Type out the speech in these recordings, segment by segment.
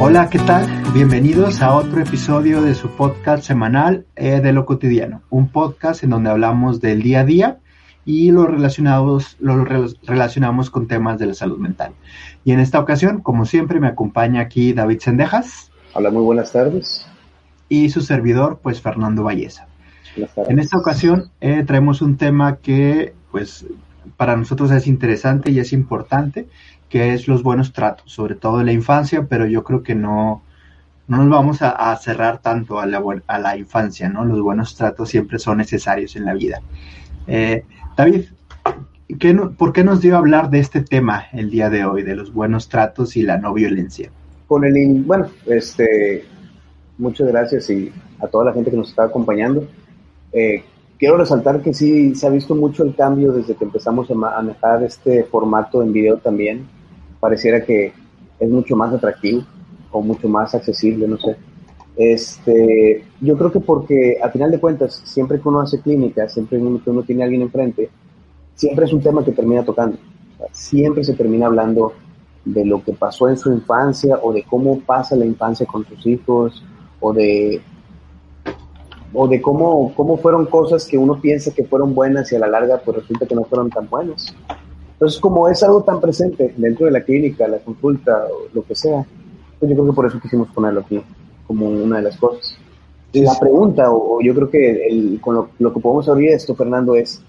Hola, ¿qué tal? Bienvenidos a otro episodio de su podcast semanal eh, de lo cotidiano, un podcast en donde hablamos del día a día y lo, relacionados, lo relacionamos con temas de la salud mental. Y en esta ocasión, como siempre, me acompaña aquí David Sendejas. Hola, muy buenas tardes. Y su servidor, pues Fernando Valleza. En esta ocasión eh, traemos un tema que, pues, para nosotros es interesante y es importante que es los buenos tratos, sobre todo en la infancia, pero yo creo que no, no nos vamos a, cerrar tanto a la, a la, infancia, ¿no? Los buenos tratos siempre son necesarios en la vida. Eh, David, ¿qué ¿por qué nos dio a hablar de este tema el día de hoy, de los buenos tratos y la no violencia? Con el, bueno, este, muchas gracias y a toda la gente que nos está acompañando. Eh, quiero resaltar que sí se ha visto mucho el cambio desde que empezamos a manejar este formato en video también pareciera que es mucho más atractivo o mucho más accesible, no sé. Este, yo creo que porque a final de cuentas, siempre que uno hace clínica, siempre que uno tiene a alguien enfrente, siempre es un tema que termina tocando. siempre se termina hablando de lo que pasó en su infancia o de cómo pasa la infancia con sus hijos o de o de cómo, cómo fueron cosas que uno piensa que fueron buenas y a la larga pues resulta que no fueron tan buenas. Entonces, como es algo tan presente dentro de la clínica, la consulta o lo que sea, pues yo creo que por eso quisimos ponerlo aquí como una de las cosas. La pregunta, o, yo creo que el, con lo, que podemos abrir esto, Fernando, es,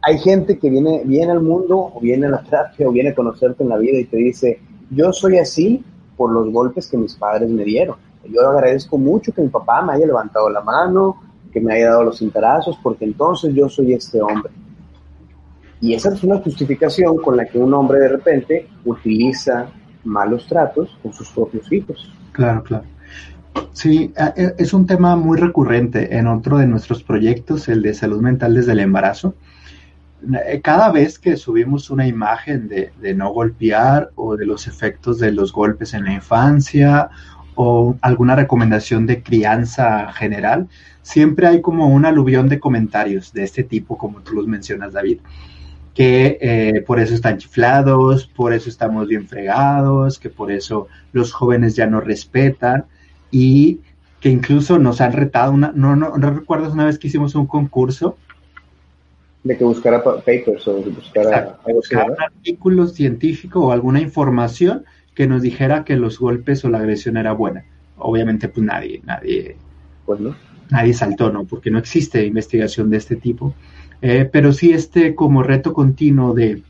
hay gente que viene, viene al mundo, o viene a la terapia, o viene a conocerte en la vida y te dice, yo soy así por los golpes que mis padres me dieron. Yo agradezco mucho que mi papá me haya levantado la mano, que me haya dado los interazos, porque entonces yo soy este hombre. Y esa es una justificación con la que un hombre de repente utiliza malos tratos con sus propios hijos. Claro, claro. Sí, e, es un tema muy recurrente en otro de nuestros proyectos, el de salud mental desde el embarazo. Eh, cada vez que subimos una imagen de, de no golpear o de los efectos de los golpes en la infancia o alguna recomendación de crianza general, siempre hay como un aluvión de comentarios de este tipo, como tú los mencionas, David que eh, por eso están chiflados, por eso estamos bien fregados, que por eso los jóvenes ya no respetan y que incluso nos han retado, una, no, no, no recuerdas una vez que hicimos un concurso. De que buscara papers o buscara, buscar un artículo científico o alguna información que nos dijera que los golpes o la agresión era buena. Obviamente, pues nadie, nadie, pues no. Nadie saltó, ¿no? Porque no existe investigación de este tipo. Eh, pero sí este como reto continuo de,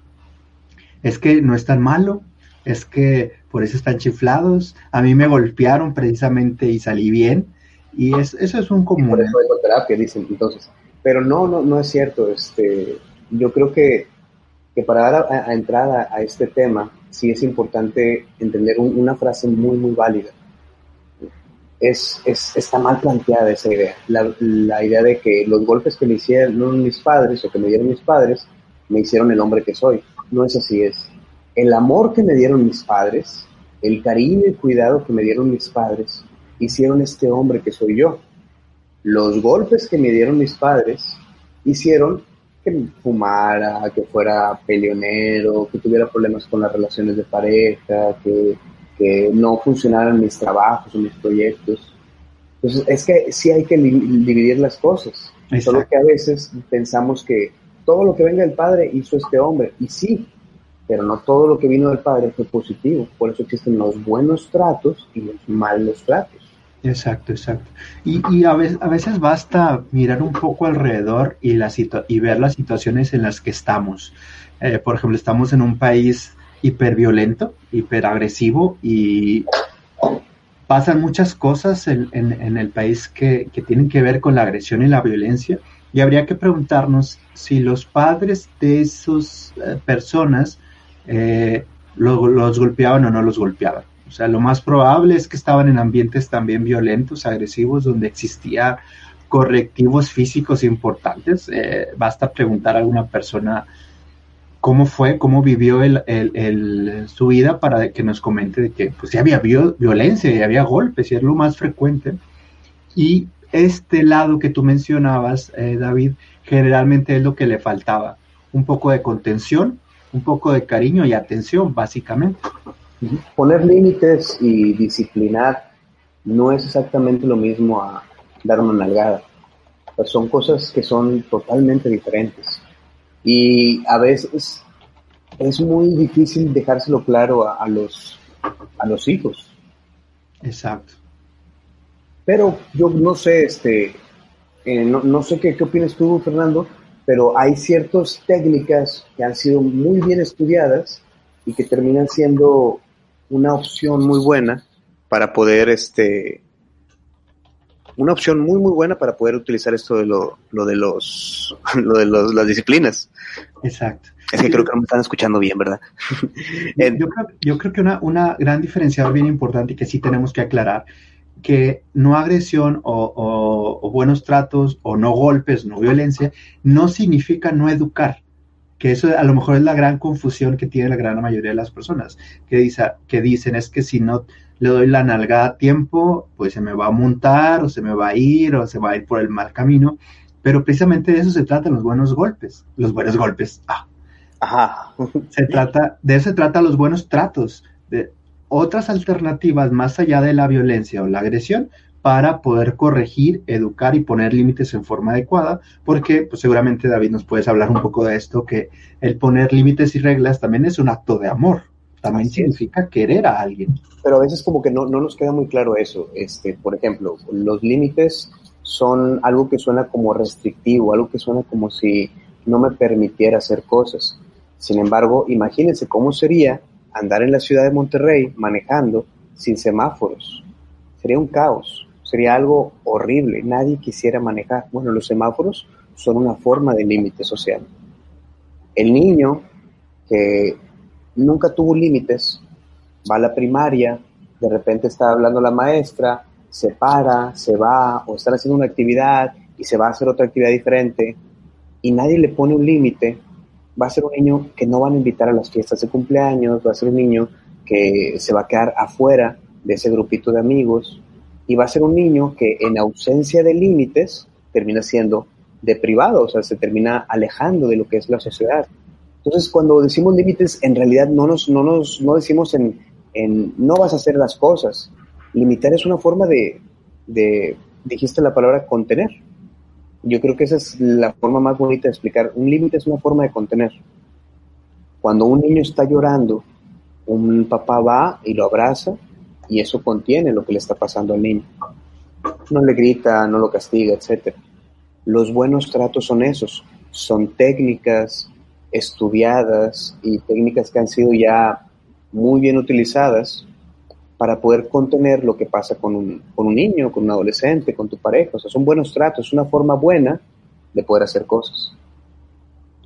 es que no es tan malo, es que por eso están chiflados, a mí me golpearon precisamente y salí bien, y es, eso es un común. Por eso dicen entonces. Pero no, no, no es cierto. Este, yo creo que, que para dar a, entrada a este tema, sí es importante entender una frase muy, muy válida es, es, está mal planteada esa idea. La, la, idea de que los golpes que me hicieron mis padres o que me dieron mis padres me hicieron el hombre que soy. No es así, es el amor que me dieron mis padres, el cariño y cuidado que me dieron mis padres, hicieron este hombre que soy yo. Los golpes que me dieron mis padres hicieron que fumara, que fuera peleonero, que tuviera problemas con las relaciones de pareja, que que no funcionaran mis trabajos o mis proyectos. Entonces, es que sí hay que dividir las cosas. Solo que a veces pensamos que todo lo que venga del Padre hizo este hombre. Y sí, pero no todo lo que vino del Padre fue positivo. Por eso existen los buenos tratos y los malos tratos. Exacto, exacto. Y, y a, veces, a, veces, basta mirar un poco alrededor y, la y ver las situaciones en las que estamos. Eh, por ejemplo, estamos en un país hiperviolento, hiperagresivo y pasan muchas cosas en, el país que, tienen que ver con la agresión y la violencia. Y habría que preguntarnos si los padres de esas eh, personas eh, lo, los golpeaban o no los golpeaban. O sea, lo más probable es que estaban en ambientes también violentos, agresivos, donde existía correctivos físicos importantes. Eh, basta preguntar a alguna persona cómo fue, cómo vivió el, su vida para que nos comente de que pues ya había violencia, ya había golpes, y es lo más frecuente. Y este lado que tú mencionabas, eh, David, generalmente es lo que le faltaba. Un poco de contención, un poco de cariño y atención, básicamente. Poner límites y disciplinar no es exactamente lo mismo a dar una nalgada. son cosas que son totalmente diferentes. Y a veces es muy difícil dejárselo claro a, los, a los hijos. Exacto. Pero yo no sé, este, eh, no, sé qué, qué opinas tú, Fernando, pero hay ciertas técnicas que han sido muy bien estudiadas y que terminan siendo una opción muy buena para poder, este, una opción muy, muy buena para poder utilizar esto de lo, lo de los, lo de los, las disciplinas. Exacto. Es que creo que no me están escuchando bien, ¿verdad? yo, creo, yo creo que una, una gran diferenciador bien importante y que sí tenemos que aclarar, que no agresión o, o, buenos tratos o no golpes, no violencia, no significa no educar que eso a lo mejor es la gran confusión que tiene la gran mayoría de las personas, que, dice, que dicen es que si no le doy la nalgada a tiempo, pues se me va a montar o se me va a ir o se va a ir por el mal camino, pero precisamente de eso se trata los buenos golpes, los buenos golpes. Ah. Ajá. Se trata, de eso se trata los buenos tratos, de otras alternativas más allá de la violencia o la agresión, para poder corregir, educar y poner límites en forma adecuada, porque pues, seguramente David nos puedes hablar un poco de esto, que el poner límites y reglas también es un acto de amor, también significa querer a alguien. Pero a veces como que no, no nos queda muy claro eso, este, por ejemplo, los límites son algo que suena como restrictivo, algo que suena como si no me permitiera hacer cosas. Sin embargo, imagínense cómo sería andar en la ciudad de Monterrey manejando sin semáforos. Sería un caos sería algo horrible, nadie quisiera manejar. Bueno, los semáforos son una forma de límite social. El niño que nunca tuvo límites, va a la primaria, de repente está hablando la maestra, se para, se va, o están haciendo una actividad y se va a hacer otra actividad diferente, y nadie le pone un límite, va a ser un niño que no van a invitar a las fiestas de cumpleaños, va a ser un niño que se va a quedar afuera de ese grupito de amigos, y va a ser un niño que en ausencia de límites termina siendo deprivado, o sea, se termina alejando de lo que es la sociedad. Entonces, cuando decimos límites, en realidad no nos, no nos no decimos en, en no vas a hacer las cosas. Limitar es una forma de, de, dijiste la palabra contener. Yo creo que esa es la forma más bonita de explicar. Un límite es una forma de contener. Cuando un niño está llorando, un papá va y lo abraza y eso contiene lo que le está pasando al niño. No le grita, no lo castiga, etc. Los buenos tratos son esos, son técnicas estudiadas y técnicas que han sido ya muy bien utilizadas para poder contener lo que pasa con un, con un niño, con un adolescente, con tu pareja. O sea, son buenos tratos, es una forma buena de poder hacer cosas.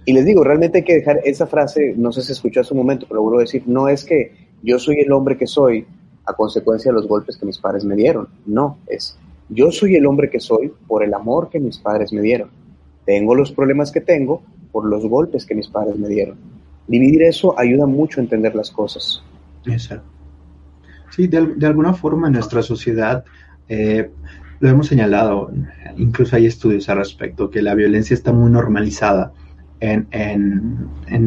Y les digo, realmente hay que dejar esa frase, no sé si escuchó hace un momento, pero vuelvo decir, no es que yo soy el hombre que soy a consecuencia de los golpes que mis padres me dieron. No, es yo soy el hombre que soy por el amor que mis padres me dieron. Tengo los problemas que tengo por los golpes que mis padres me dieron. Dividir eso ayuda mucho a entender las cosas. Sí, de, alguna forma en nuestra sociedad eh, lo hemos señalado, incluso hay estudios al respecto, que la violencia está muy normalizada en,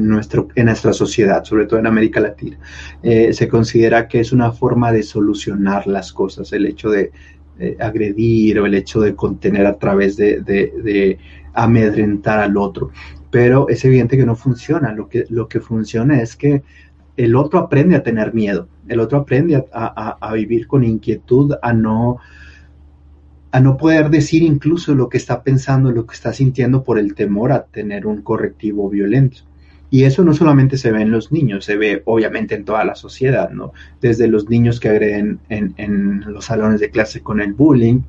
nuestro, en nuestra sociedad, sobre todo en América Latina. Eh, se considera que es una forma de solucionar las cosas, el hecho de agredir o el hecho de contener a través de, amedrentar al otro. Pero es evidente que no funciona. Lo que, lo que funciona es que el otro aprende a tener miedo, el otro aprende a, vivir con inquietud, a no, a no poder decir incluso lo que está pensando, lo que está sintiendo por el temor a tener un correctivo violento. Y eso no solamente se ve en los niños, se ve obviamente en toda la sociedad, ¿no? Desde los niños que agreden en, en los salones de clase con el bullying,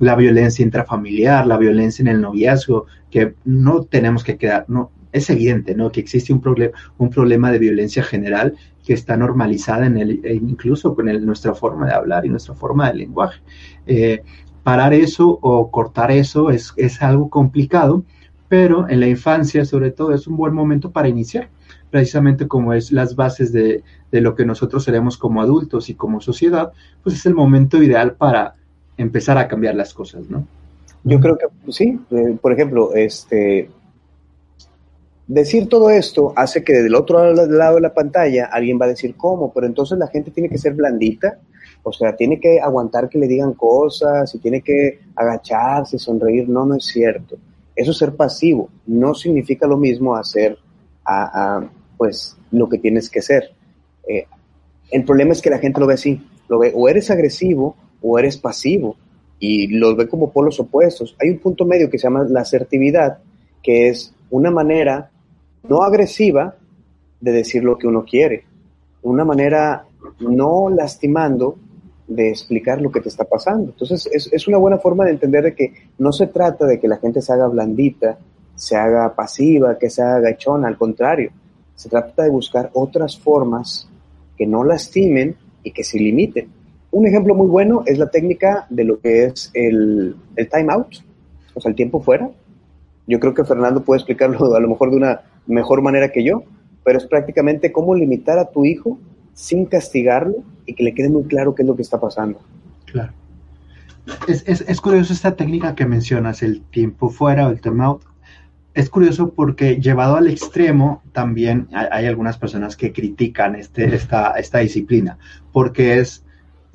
la violencia intrafamiliar, la violencia en el noviazgo, que no tenemos que quedar, no, es evidente, ¿no? Que existe un, problema un problema de violencia general que está normalizada en el, e incluso con nuestra forma de hablar y nuestra forma de lenguaje. Eh, parar eso o cortar eso es, es algo complicado, pero en la infancia sobre todo es un buen momento para iniciar, precisamente como es las bases de, de, lo que nosotros seremos como adultos y como sociedad, pues es el momento ideal para empezar a cambiar las cosas, ¿no? Yo creo que sí, eh, por ejemplo, este, decir todo esto hace que del otro lado de la pantalla alguien va a decir cómo, pero entonces la gente tiene que ser blandita, o sea, tiene que aguantar que le digan cosas y tiene que agacharse, sonreír, no, no es cierto. Eso es ser pasivo, no significa lo mismo hacer a, pues lo que tienes que ser. Eh, el problema es que la gente lo ve así, lo ve o eres agresivo o eres pasivo y los ve como polos opuestos. Hay un punto medio que se llama la asertividad, que es una manera no agresiva de decir lo que uno quiere, una manera no lastimando de explicar lo que te está pasando. Entonces, es, una buena forma de entender de que no se trata de que la gente se haga blandita, se haga pasiva, que se haga gachona, al contrario, se trata de buscar otras formas que no lastimen y que se limiten. Un ejemplo muy bueno es la técnica de lo que es el, el time out, o sea, el tiempo fuera. Yo creo que Fernando puede explicarlo a lo mejor de una mejor manera que yo, pero es prácticamente cómo limitar a tu hijo sin castigarlo y que le quede muy claro qué es lo que está pasando. Claro. Es, es, es curioso esta técnica que mencionas, el tiempo fuera o el time out. Es curioso porque llevado al extremo también hay, hay algunas personas que critican este, esta, esta disciplina porque es,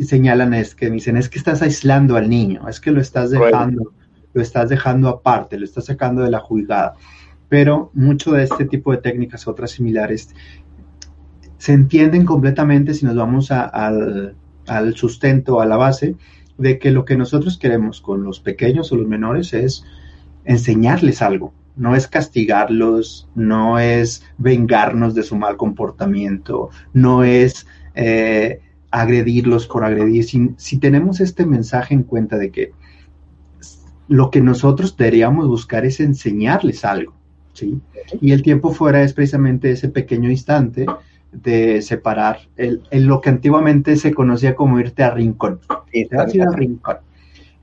señalan es que dicen es que estás aislando al niño, es que lo estás dejando, lo estás dejando aparte, lo estás sacando de la juzgada. Pero mucho de este tipo de técnicas, otras similares, se entienden completamente si nos vamos al, sustento, a la base, de que lo que nosotros queremos con los pequeños o los menores es enseñarles algo, no es castigarlos, no es vengarnos de su mal comportamiento, no es eh, agredirlos por agredir. Si, tenemos este mensaje en cuenta de que lo que nosotros deberíamos buscar es enseñarles algo, ¿sí? Y el tiempo fuera es precisamente ese pequeño instante de separar el, lo que antiguamente se conocía como irte a rincón. a rincón.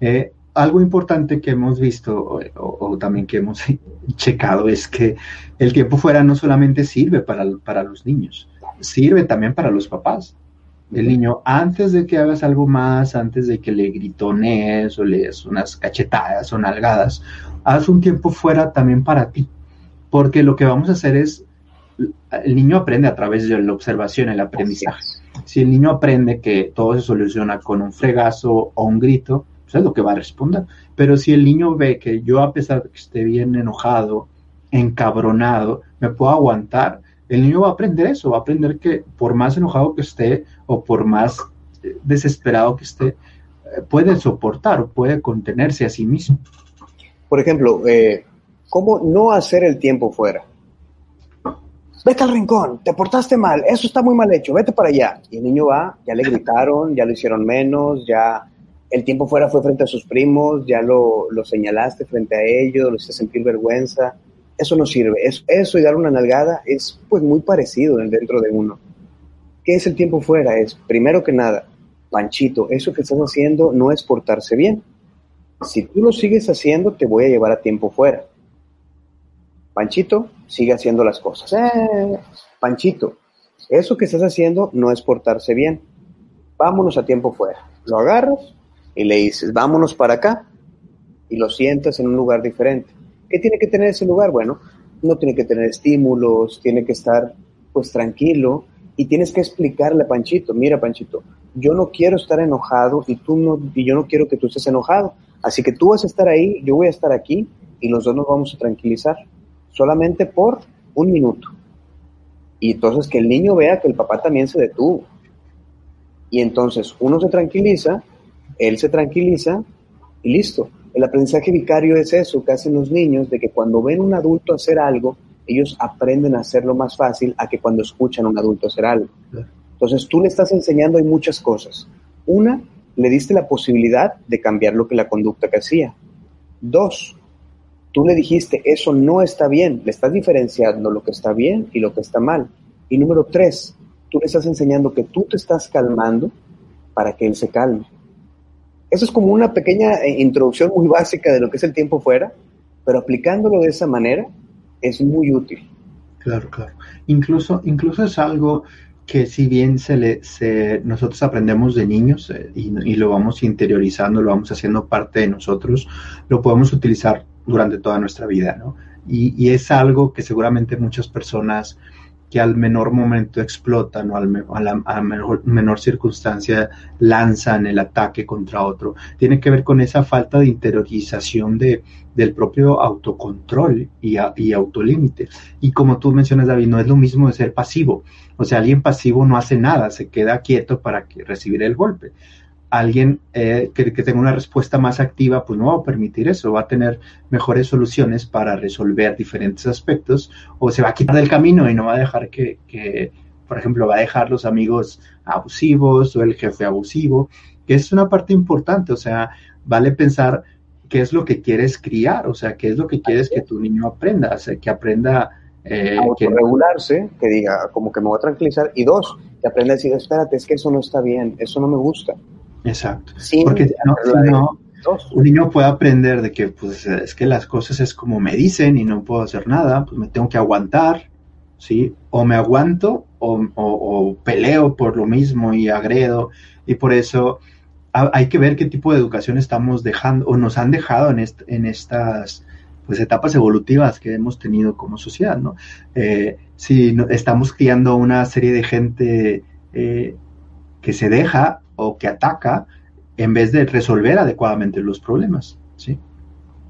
Eh, algo importante que hemos visto o, también que hemos checado es que el tiempo fuera no solamente sirve para, para los niños, sirve también para los papás. El niño, antes de que hagas algo más, antes de que le gritones o le des unas cachetadas o nalgadas, haz un tiempo fuera también para ti. Porque lo que vamos a hacer es el niño aprende a través de la observación, el aprendizaje. Si el niño aprende que todo se soluciona con un fregazo o un grito, pues es lo que va a responder. Pero si el niño ve que yo, a pesar de que esté bien enojado, encabronado, me puedo aguantar, el niño va a aprender eso, va a aprender que por más enojado que esté o por más eh, desesperado que esté, eh, puede soportar puede contenerse a sí mismo. Por ejemplo, eh, ¿cómo no hacer el tiempo fuera? vete al rincón, te portaste mal, eso está muy mal hecho, vete para allá. Y el niño va, ya le gritaron, ya lo hicieron menos, ya el tiempo fuera fue frente a sus primos, ya lo, lo señalaste frente a ellos, lo hiciste sentir vergüenza. Eso no sirve. Eso, y dar una nalgada es pues muy parecido dentro de uno. ¿Qué es el tiempo fuera? Es, primero que nada, Panchito, eso que estás haciendo no es portarse bien. Si tú lo sigues haciendo, te voy a llevar a tiempo fuera. Panchito, sigue haciendo las cosas. Eh, Panchito, eso que estás haciendo no es portarse bien. Vámonos a tiempo fuera. Lo agarras y le dices, vámonos para acá y lo sientas en un lugar diferente. ¿Qué tiene que tener ese lugar? Bueno, no tiene que tener estímulos, tiene que estar pues tranquilo y tienes que explicarle a Panchito, mira Panchito, yo no quiero estar enojado y tú no y yo no quiero que tú estés enojado, así que tú vas a estar ahí, yo voy a estar aquí y los dos nos vamos a tranquilizar solamente por un minuto. Y entonces que el niño vea que el papá también se detuvo. Y entonces uno se tranquiliza, él se tranquiliza y listo. El aprendizaje vicario es eso que hacen los niños, de que cuando ven un adulto hacer algo, ellos aprenden a hacerlo más fácil a que cuando escuchan a un adulto hacer algo. Entonces tú le estás enseñando hay muchas cosas. Una, le diste la posibilidad de cambiar lo que la conducta que hacía. Dos, tú le dijiste eso no está bien, le estás diferenciando lo que está bien y lo que está mal. Y número tres, tú le estás enseñando que tú te estás calmando para que él se calme. Eso es como una pequeña eh, introducción muy básica de lo que es el tiempo fuera, pero aplicándolo de esa manera es muy útil. Claro, claro. Incluso, incluso es algo que si bien se le, se, nosotros aprendemos de niños eh, y, lo vamos interiorizando, lo vamos haciendo parte de nosotros, lo podemos utilizar durante toda nuestra vida, ¿no? Y es algo que seguramente muchas personas que al menor momento explotan o al, a menor, menor, circunstancia lanzan el ataque contra otro. Tiene que ver con esa falta de interiorización de, del propio autocontrol y, a, y autolímite. Y como tú mencionas, David, no es lo mismo de ser pasivo. O sea, alguien pasivo no hace nada, se queda quieto para que, recibir el golpe alguien eh, que, que, tenga una respuesta más activa, pues no va a permitir eso, va a tener mejores soluciones para resolver diferentes aspectos o se va a quitar del camino y no va a dejar que, que, por ejemplo, va a dejar los amigos abusivos o el jefe abusivo, que es una parte importante, o sea, vale pensar qué es lo que quieres criar, o sea, qué es lo que quieres que tu niño aprenda, o sea, que aprenda... Eh, que regularse, que diga, como que me voy a tranquilizar, y dos, que aprenda a decir, espérate, es que eso no está bien, eso no me gusta. Exacto. Porque si no, si no, un niño puede aprender de que pues es que las cosas es como me dicen y no puedo hacer nada, pues me tengo que aguantar, ¿sí? O me aguanto o, o, o peleo por lo mismo y agredo y por eso hay que ver qué tipo de educación estamos dejando o nos han dejado en, est en estas pues etapas evolutivas que hemos tenido como sociedad, ¿no? Eh, si no, estamos criando una serie de gente eh, que se deja que ataca en vez de resolver adecuadamente los problemas, ¿sí?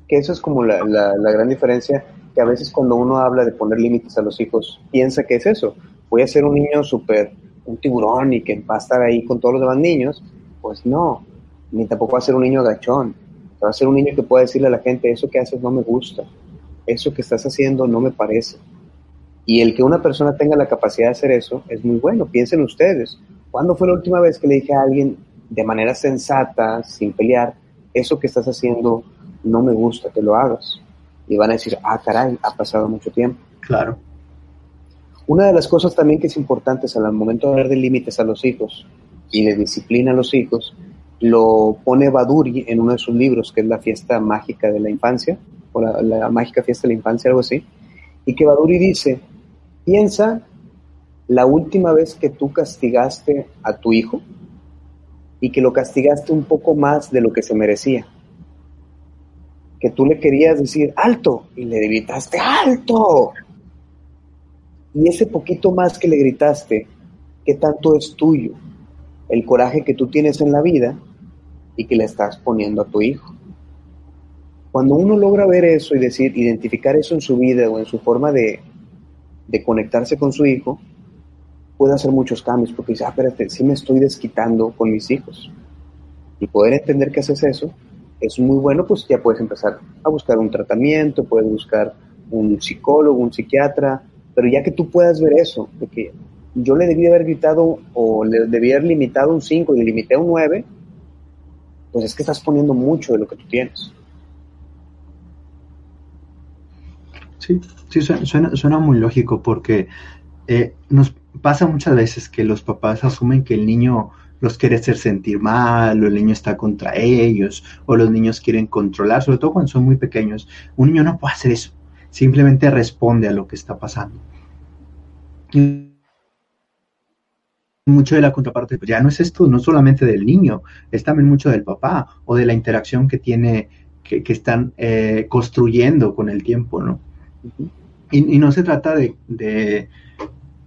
Que eso es como la, la gran diferencia, que a veces cuando uno habla de poner límites a los hijos, piensa que es eso. Voy a ser un niño súper, un tiburón y que va a estar ahí con todos los demás niños. Pues no, ni tampoco va a ser un niño gachón. Va a ser un niño que pueda decirle a la gente, eso que haces no me gusta, eso que estás haciendo no me parece. Y el que una persona tenga la capacidad de hacer eso es muy bueno. Piensen ustedes, ¿Cuándo fue la última vez que le dije a alguien de manera sensata, sin pelear, eso que estás haciendo no me gusta que lo hagas? Y van a decir, ah, caray, ha pasado mucho tiempo. Claro. Una de las cosas también que es importante es al momento de hablar de límites a los hijos y de disciplina a los hijos, lo pone Baduri en uno de sus libros, que es la fiesta mágica de la infancia, o la, la mágica fiesta de la infancia, algo así, y que Baduri dice, piensa la última vez que tú castigaste a tu hijo y que lo castigaste un poco más de lo que se merecía. Que tú le querías decir alto y le gritaste alto. Y ese poquito más que le gritaste, ¿qué tanto es tuyo? El coraje que tú tienes en la vida y que le estás poniendo a tu hijo. Cuando uno logra ver eso y decir, identificar eso en su vida o en su forma de, de conectarse con su hijo, puede hacer muchos cambios porque dice, ah, espérate, sí me estoy desquitando con mis hijos. Y poder entender que haces eso es muy bueno, pues ya puedes empezar a buscar un tratamiento, puedes buscar un psicólogo, un psiquiatra, pero ya que tú puedas ver eso, de que yo le debía haber gritado o le debía haber limitado un 5 y le limité un 9, pues es que estás poniendo mucho de lo que tú tienes. Sí, sí, suena, suena muy lógico porque eh, nos pasa muchas veces que los papás asumen que el niño los quiere hacer sentir mal, o el niño está contra ellos, o los niños quieren controlar, sobre todo cuando son muy pequeños. Un niño no puede hacer eso, simplemente responde a lo que está pasando. Y mucho de la contraparte, pues ya no es esto, no solamente del niño, es también mucho del papá o de la interacción que tiene, que, que están eh, construyendo con el tiempo, ¿no? Y, y, no se trata de, de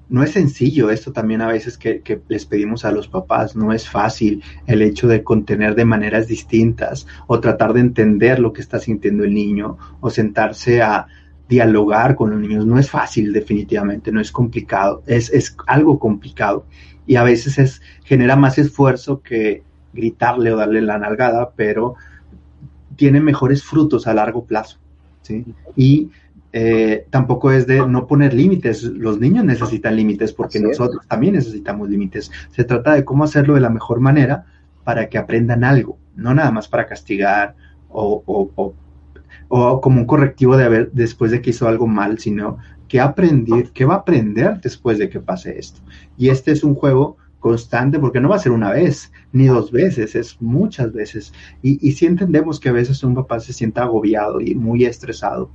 no es sencillo esto también a veces que, les pedimos a los papás, no es fácil el hecho de contener de maneras distintas o tratar de entender lo que está sintiendo el niño o sentarse a dialogar con los niños, no es fácil definitivamente, no es complicado, es, es algo complicado y a veces es, genera más esfuerzo que gritarle o darle la nalgada, pero tiene mejores frutos a largo plazo. ¿sí? Y eh, tampoco es de no poner límites. Los niños necesitan límites porque nosotros también necesitamos límites. Se trata de cómo hacerlo de la mejor manera para que aprendan algo, no nada más para castigar o, o, o, como un correctivo de haber después de que hizo algo mal, sino que aprender, que va a aprender después de que pase esto. Y este es un juego constante porque no va a ser una vez ni dos veces, es muchas veces. Y, y sí entendemos que a veces un papá se sienta agobiado y muy estresado,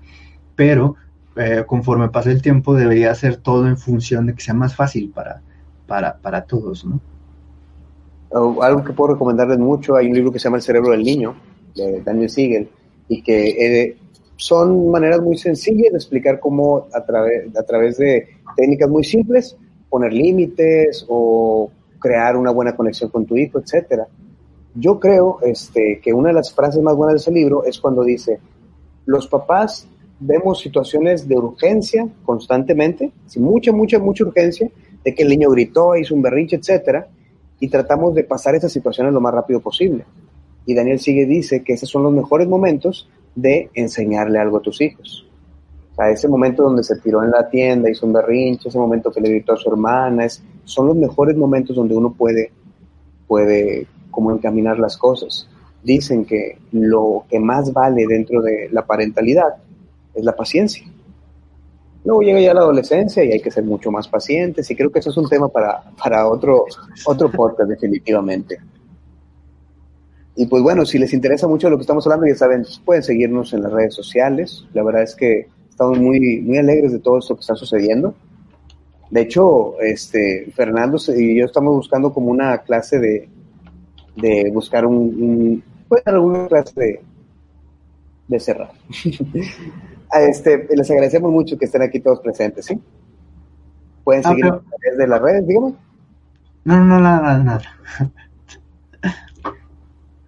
pero eh, conforme pasa el tiempo debería ser todo en función de que sea más fácil para, para, para todos, ¿no? algo que puedo recomendarles mucho, hay un libro que se llama El cerebro del niño, de Daniel Siegel, y que eh, son maneras muy sencillas de explicar cómo a, través a través de técnicas muy simples, poner límites o crear una buena conexión con tu hijo, etcétera. Yo creo este, que una de las frases más buenas de ese libro es cuando dice, los papás vemos situaciones de urgencia constantemente, sin mucha, mucha, mucha urgencia, de que el niño gritó, hizo un berrinche, etcétera, y tratamos de pasar esas situaciones lo más rápido posible. Y Daniel sigue dice que esos son los mejores momentos de enseñarle algo a tus hijos. O sea, ese momento donde se tiró en la tienda, hizo un berrinche, ese momento que le gritó a su hermana, es, son los mejores momentos donde uno puede, puede como encaminar las cosas. Dicen que lo que más vale dentro de la parentalidad es la paciencia. Luego llega ya la adolescencia y hay que ser mucho más pacientes y creo que eso es un tema para, para otro, otro podcast definitivamente. Y pues bueno, si les interesa mucho lo que estamos hablando, ya saben, pueden seguirnos en las redes sociales. La verdad es que estamos muy, muy alegres de todo esto que está sucediendo. De hecho, este, Fernando y yo estamos buscando como una clase de, de buscar un, un pues alguna clase de, de cerrar. este, les agradecemos mucho que estén aquí todos presentes, ¿sí? Pueden seguir a través de las redes, dígame. No, no, nada, nada.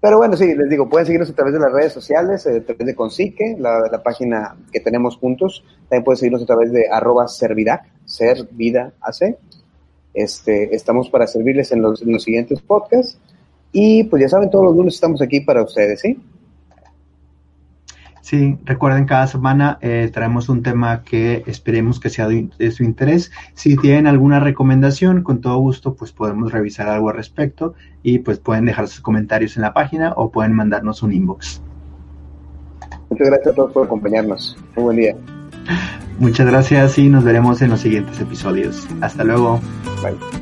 Pero bueno, sí, les digo, pueden seguirnos a través de las redes sociales, eh, a través de Consique, la, la, página que tenemos juntos. También pueden seguirnos a través de arroba servidac, ser vida AC. Este, estamos para servirles en los, en los siguientes podcasts. Y pues ya saben, todos los lunes estamos aquí para ustedes, ¿sí? Sí, recuerden, cada semana eh, traemos un tema que esperemos que sea de, de, su interés. Si tienen alguna recomendación, con todo gusto, pues podemos revisar algo al respecto y pues pueden dejar sus comentarios en la página o pueden mandarnos un inbox. Muchas gracias a todos por acompañarnos. Muy buen día. Muchas gracias y nos veremos en los siguientes episodios. Hasta luego. Bye.